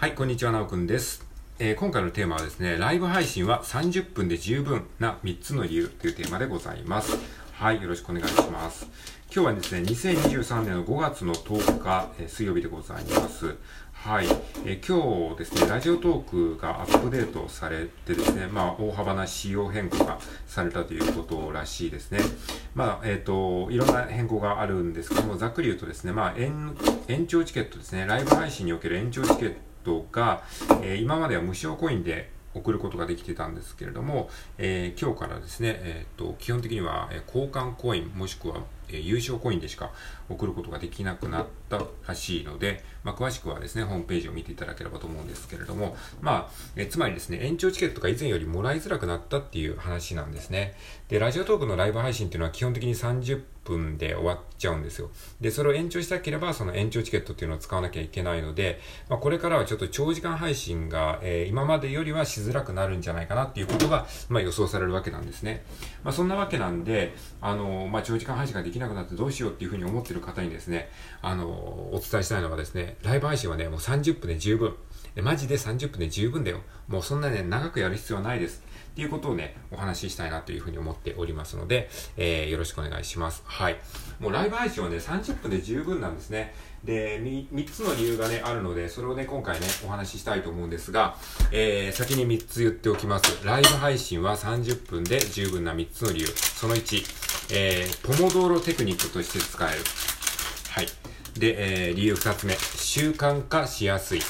はい、こんにちは、なおくんです。えー、今回のテーマはですね、ライブ配信は30分で十分な3つの理由というテーマでございます。はい、よろしくお願いします。今日はですね、2023年の5月の10日、えー、水曜日でございます。はい、えー、今日ですね、ラジオトークがアップデートされてですね、まあ、大幅な仕様変更がされたということらしいですね。まあ、えっ、ー、と、いろんな変更があるんですけども、ざっくり言うとですね、まあ、延延長チケットですね、ライブ配信における延長チケットとか、えー、今までは無償コインで送ることができてたんですけれども、えー、今日からですね、えーと、基本的には、交換コインもしくは、え、優勝コインでしか送ることができなくなったらしいので、まあ、詳しくはですね、ホームページを見ていただければと思うんですけれども、まあ、えつまりですね、延長チケットが以前よりもらいづらくなったっていう話なんですね。で、ラジオトークのライブ配信っていうのは基本的に30分で終わっちゃうんですよ。で、それを延長したければ、その延長チケットっていうのを使わなきゃいけないので、まあ、これからはちょっと長時間配信が、えー、今までよりはしづらくなるんじゃないかなっていうことが、まあ、予想されるわけなんですね。まあ、そんなわけなんで、あの、まあ、長時間配信ができなくなってどうしようっていうふうに思ってる方にですね、あの、お伝えしたいのはですね、ライブ配信はね、もう30分で十分。マジで30分で十分だよ。もうそんなね、長くやる必要はないです。っていうことをね、お話ししたいなというふうに思っておりますので、えー、よろしくお願いします。はい。もうライブ配信はね、30分で十分なんですね。で、3つの理由がね、あるので、それをね、今回ね、お話ししたいと思うんですが、えー、先に3つ言っておきます。ライブ配信は30分で十分な3つの理由。その1、えー、ポモドーロテクニックとして使える。はい。で、えー、理由2つ目、習慣化しやすい。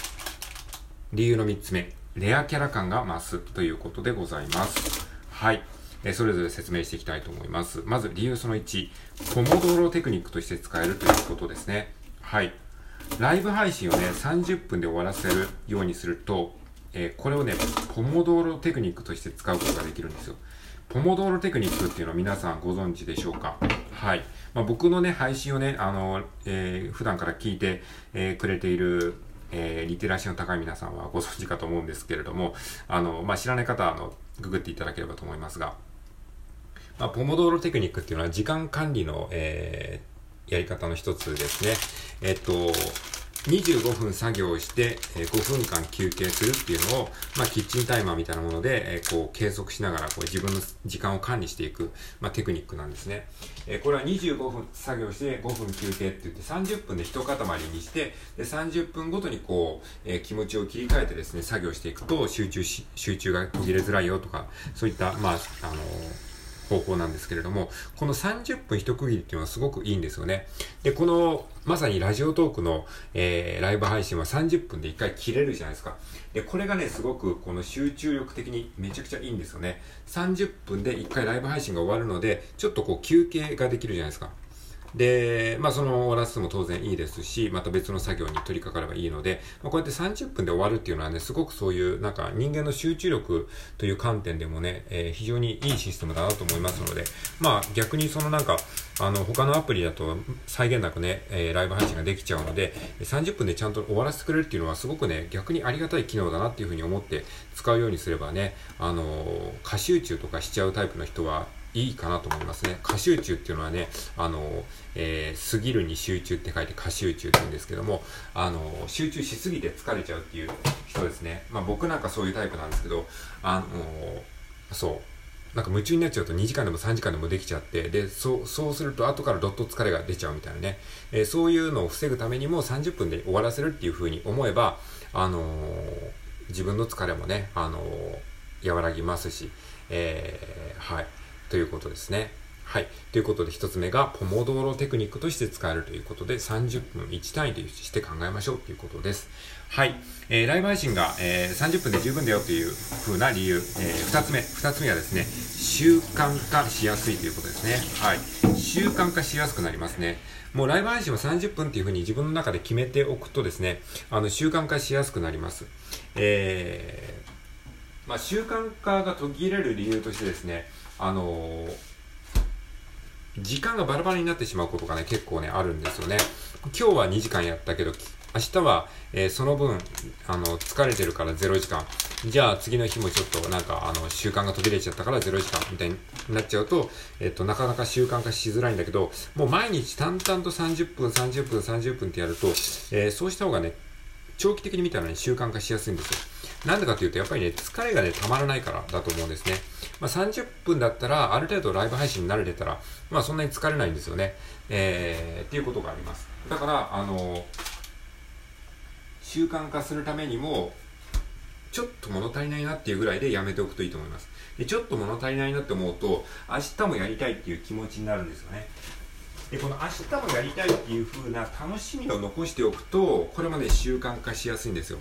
理由の3つ目、レアキャラ感が増すということでございます。はい。えそれぞれ説明していきたいと思います。まず理由その1、ポモドーロテクニックとして使えるということですね。はい。ライブ配信をね、30分で終わらせるようにすると、えー、これをね、ポモドーロテクニックとして使うことができるんですよ。ポモドーロテクニックっていうのは皆さんご存知でしょうか？はい。まあ、僕のね、配信をね、あの、えー、普段から聞いて、えー、くれているえー、リテラシーの高い皆さんはご存知かと思うんですけれども、あの、まあ、知らない方は、あの、ググっていただければと思いますが、まあ、ポモドーロテクニックっていうのは時間管理の、えー、やり方の一つですね。えっと、25分作業して、え5分間休憩するっていうのを、まあ、キッチンタイマーみたいなもので、えこう、計測しながら、こう、自分の時間を管理していく、まあ、テクニックなんですね。えこれは25分作業して5分休憩って言って、30分で一塊にして、で、30分ごとにこう、え気持ちを切り替えてですね、作業していくと、集中し、集中が途切れづらいよとか、そういった、まあ、あのー方法なんですけれども、この30分一区切りっていうのはすごくいいんですよね。で、この、まさにラジオトークの、えー、ライブ配信は30分で1回切れるじゃないですか。で、これがね、すごくこの集中力的にめちゃくちゃいいんですよね。30分で1回ライブ配信が終わるので、ちょっとこう休憩ができるじゃないですか。で、まあその終わらせても当然いいですし、また別の作業に取り掛かればいいので、まあ、こうやって30分で終わるっていうのはね、すごくそういうなんか人間の集中力という観点でもね、えー、非常にいいシステムだなと思いますので、まあ逆にそのなんか、あの他のアプリだと際限なくね、えー、ライブ配信ができちゃうので、30分でちゃんと終わらせてくれるっていうのはすごくね、逆にありがたい機能だなっていうふうに思って使うようにすればね、あのー、過集中とかしちゃうタイプの人はいいかなと思いますね。過集中っていうのはね、あの、えー、過ぎるに集中って書いて過集中って言うんですけども、あの、集中しすぎて疲れちゃうっていう人ですね。まあ僕なんかそういうタイプなんですけど、あの、そう。なんか夢中になっちゃうと2時間でも3時間でもできちゃって、で、そう、そうすると後からどっと疲れが出ちゃうみたいなね。えー、そういうのを防ぐためにも30分で終わらせるっていう風に思えば、あのー、自分の疲れもね、あのー、和らぎますし、えー、はい。ということですね。はい。ということで、一つ目が、ポモドーロテクニックとして使えるということで、30分1単位として考えましょうということです。はい。えー、ライブ配信が、えー、30分で十分だよという風な理由。えー、2つ目。2つ目はですね、習慣化しやすいということですね。はい。習慣化しやすくなりますね。もうライブ配信は30分っていう風に自分の中で決めておくとですね、あの、習慣化しやすくなります。えー、まあ、習慣化が途切れる理由としてですね、あのー、時間がバラバラになってしまうことがね、結構ね、あるんですよね。今日は2時間やったけど、明日は、えー、その分、あの、疲れてるから0時間。じゃあ次の日もちょっとなんか、あの、習慣が途切れちゃったから0時間みたいになっちゃうと、えっ、と、なかなか習慣化しづらいんだけど、もう毎日淡々と30分、30分、30分ってやると、えー、そうした方がね、長期的に見たらね、習慣化しやすいんですよ。なんでかというと、やっぱりね、疲れがね、たまらないからだと思うんですね。まあ、30分だったら、ある程度ライブ配信に慣れてたら、まあ、そんなに疲れないんですよね。えー、っていうことがあります。だから、あの習慣化するためにも、ちょっと物足りないなっていうぐらいでやめておくといいと思います。で、ちょっと物足りないなって思うと、明日もやりたいっていう気持ちになるんですよね。で、この明日もやりたいっていう風な楽しみを残しておくと、これもね、習慣化しやすいんですよ。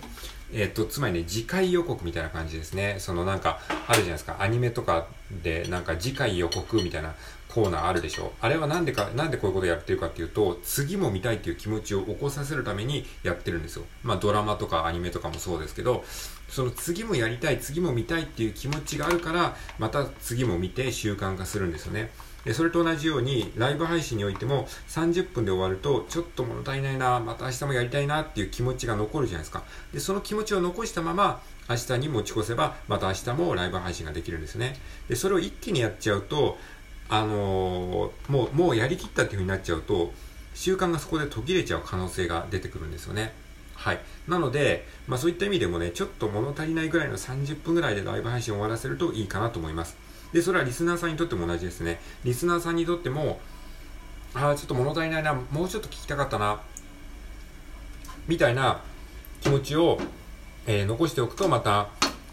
えっ、と、つまりね、次回予告みたいな感じですね。そのなんか、あるじゃないですか。アニメとかで、なんか次回予告みたいなコーナーあるでしょ。あれはなんでか、なんでこういうことやってるかっていうと、次も見たいっていう気持ちを起こさせるためにやってるんですよ。まあドラマとかアニメとかもそうですけど、その次もやりたい、次も見たいっていう気持ちがあるから、また次も見て習慣化するんですよね。それと同じようにライブ配信においても30分で終わるとちょっと物足りないなまた明日もやりたいなっていう気持ちが残るじゃないですかでその気持ちを残したまま明日に持ち越せばまた明日もライブ配信ができるんですねでそれを一気にやっちゃうとあのー、もうもうやりきったっていう風になっちゃうと習慣がそこで途切れちゃう可能性が出てくるんですよねはい。なので、まあそういった意味でもね、ちょっと物足りないぐらいの30分ぐらいでライブ配信を終わらせるといいかなと思います。で、それはリスナーさんにとっても同じですね。リスナーさんにとっても、ああ、ちょっと物足りないな、もうちょっと聞きたかったな、みたいな気持ちを、えー、残しておくと、また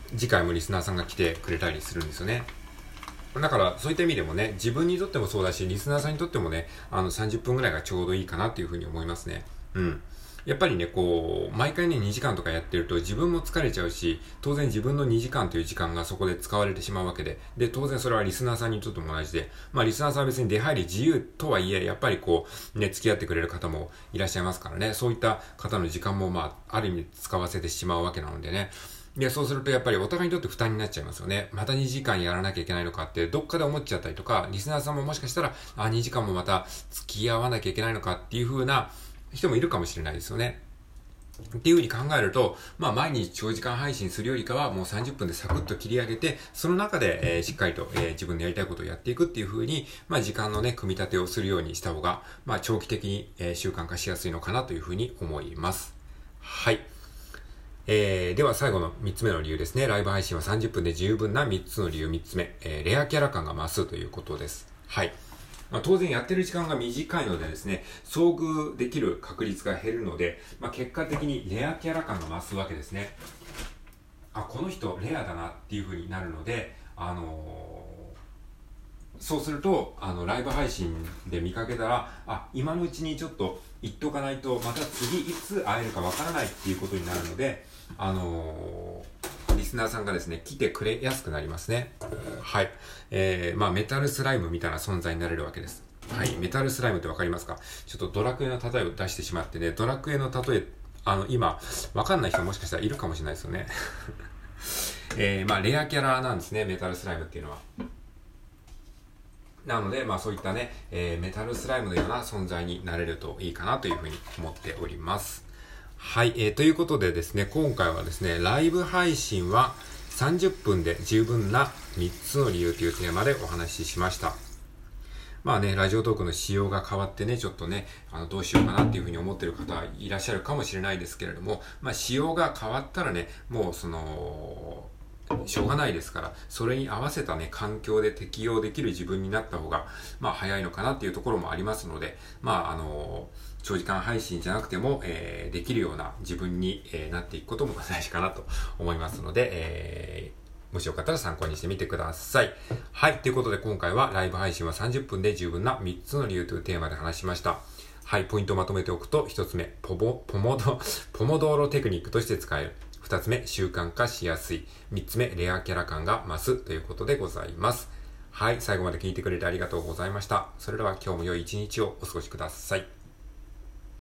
次回もリスナーさんが来てくれたりするんですよね。だから、そういった意味でもね、自分にとってもそうだし、リスナーさんにとってもね、あの30分ぐらいがちょうどいいかなっていうふうに思いますね。うん。やっぱりね、こう、毎回ね、2時間とかやってると自分も疲れちゃうし、当然自分の2時間という時間がそこで使われてしまうわけで、で、当然それはリスナーさんにとっても同じで、まあリスナーさんは別に出入り自由とはいえ、やっぱりこう、ね、付き合ってくれる方もいらっしゃいますからね、そういった方の時間もまあ、ある意味使わせてしまうわけなのでね、で、そうするとやっぱりお互いにとって負担になっちゃいますよね。また2時間やらなきゃいけないのかってどっかで思っちゃったりとか、リスナーさんももしかしたら、あ、2時間もまた付き合わなきゃいけないのかっていう風な人もいるかもしれないですよね。っていうふうに考えると、まあ毎日長時間配信するよりかはもう30分でサクッと切り上げて、その中で、えー、しっかりと、えー、自分でやりたいことをやっていくっていうふうに、まあ時間のね、組み立てをするようにした方が、まあ長期的に、えー、習慣化しやすいのかなというふうに思います。はい。えー、では最後の3つ目の理由ですね。ライブ配信は30分で十分な3つの理由3つ目。えー、レアキャラ感が増すということです。はい。まあ、当然やってる時間が短いのでですね、遭遇できる確率が減るので、まあ、結果的にレアキャラ感が増すわけですね。あ、この人レアだなっていう風になるので、あのー、そうすると、あの、ライブ配信で見かけたら、あ、今のうちにちょっと言っとかないと、また次いつ会えるかわからないっていうことになるので、あのーリスナーさんがですね、来てくれやすくなりますね。はい。えー、まあ、メタルスライムみたいな存在になれるわけです。はい。メタルスライムってわかりますか？ちょっとドラクエの例えを出してしまってね、ドラクエの例え、あの、今、わかんない人もしかしたらいるかもしれないですよね。えー、まあ、レアキャラなんですね、メタルスライムっていうのは。なので、まあそういったね、えー、メタルスライムのような存在になれるといいかなというふうに思っております。はい、えー、ということでですね、今回はですね、ライブ配信は30分で十分な3つの理由というテーマでお話ししました。まあね、ラジオトークの仕様が変わってね、ちょっとね、あの、どうしようかなっていうふうに思ってる方いらっしゃるかもしれないですけれども、まあ仕様が変わったらね、もうその、しょうがないですから、それに合わせたね、環境で適用できる自分になった方が、まあ早いのかなっていうところもありますので、まああの長時間配信じゃなくても、えー、できるような自分に、えー、なっていくことも大事かなと思いますので、えー、もしよかったら参考にしてみてください。はい。ということで今回はライブ配信は30分で十分な3つの理由というテーマで話しました。はい。ポイントをまとめておくと、1つ目、ポモ、ポモド、ポモドーロテクニックとして使える。2つ目、習慣化しやすい。3つ目、レアキャラ感が増すということでございます。はい。最後まで聞いてくれてありがとうございました。それでは今日も良い一日をお過ごしください。